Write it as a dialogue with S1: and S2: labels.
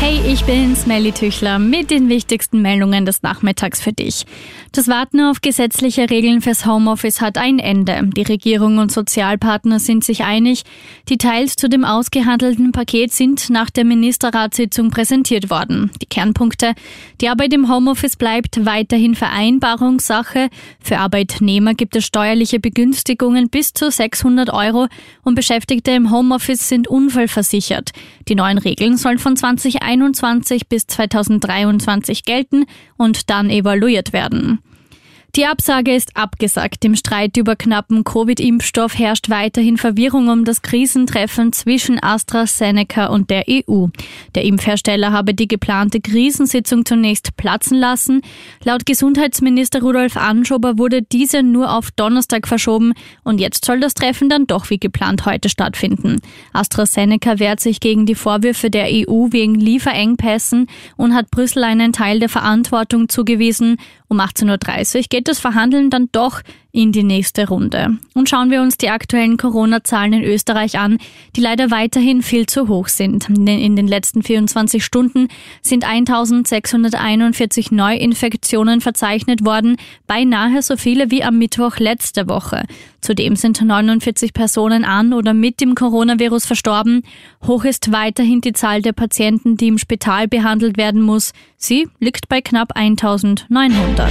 S1: Hey, ich bin Smelly Tüchler mit den wichtigsten Meldungen des Nachmittags für dich. Das Warten auf gesetzliche Regeln fürs Homeoffice hat ein Ende. Die Regierung und Sozialpartner sind sich einig. Details zu dem ausgehandelten Paket sind nach der Ministerratssitzung präsentiert worden. Die Kernpunkte. Die Arbeit im Homeoffice bleibt weiterhin Vereinbarungssache. Für Arbeitnehmer gibt es steuerliche Begünstigungen bis zu 600 Euro und Beschäftigte im Homeoffice sind unfallversichert. Die neuen Regeln sollen von 2021 2021 bis 2023 gelten und dann evaluiert werden. Die Absage ist abgesagt. Im Streit über knappen Covid-Impfstoff herrscht weiterhin Verwirrung um das Krisentreffen zwischen AstraZeneca und der EU. Der Impfhersteller habe die geplante Krisensitzung zunächst platzen lassen. Laut Gesundheitsminister Rudolf Anschober wurde diese nur auf Donnerstag verschoben und jetzt soll das Treffen dann doch wie geplant heute stattfinden. AstraZeneca wehrt sich gegen die Vorwürfe der EU wegen Lieferengpässen und hat Brüssel einen Teil der Verantwortung zugewiesen. Um 18.30 Uhr geht das Verhandeln dann doch in die nächste Runde. Und schauen wir uns die aktuellen Corona-Zahlen in Österreich an, die leider weiterhin viel zu hoch sind. In den letzten 24 Stunden sind 1641 Neuinfektionen verzeichnet worden, beinahe so viele wie am Mittwoch letzte Woche. Zudem sind 49 Personen an oder mit dem Coronavirus verstorben. Hoch ist weiterhin die Zahl der Patienten, die im Spital behandelt werden muss. Sie liegt bei knapp 1900.